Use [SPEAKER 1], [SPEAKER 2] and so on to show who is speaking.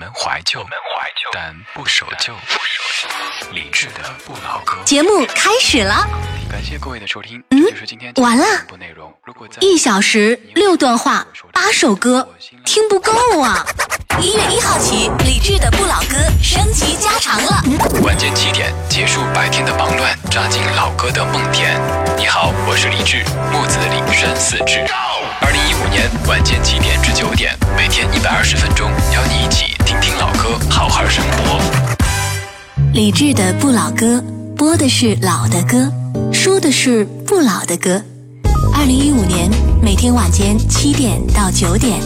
[SPEAKER 1] 们怀旧，但不守旧。理智的不老歌。
[SPEAKER 2] 节目开始了，
[SPEAKER 1] 感谢各位的收听。
[SPEAKER 2] 嗯
[SPEAKER 1] 就是今天
[SPEAKER 2] 完了一小时六段话，八首歌，听不够啊！一月一号起，理智的不老歌升级加长了。
[SPEAKER 1] 晚间七点结束白天的忙乱，扎进老歌的梦田。你好，我是李志，木子李山四志。二零一五年晚间七点，
[SPEAKER 2] 理智的不老歌，播的是老的歌，说的是不老的歌。二零一五年每天晚间七点到九点，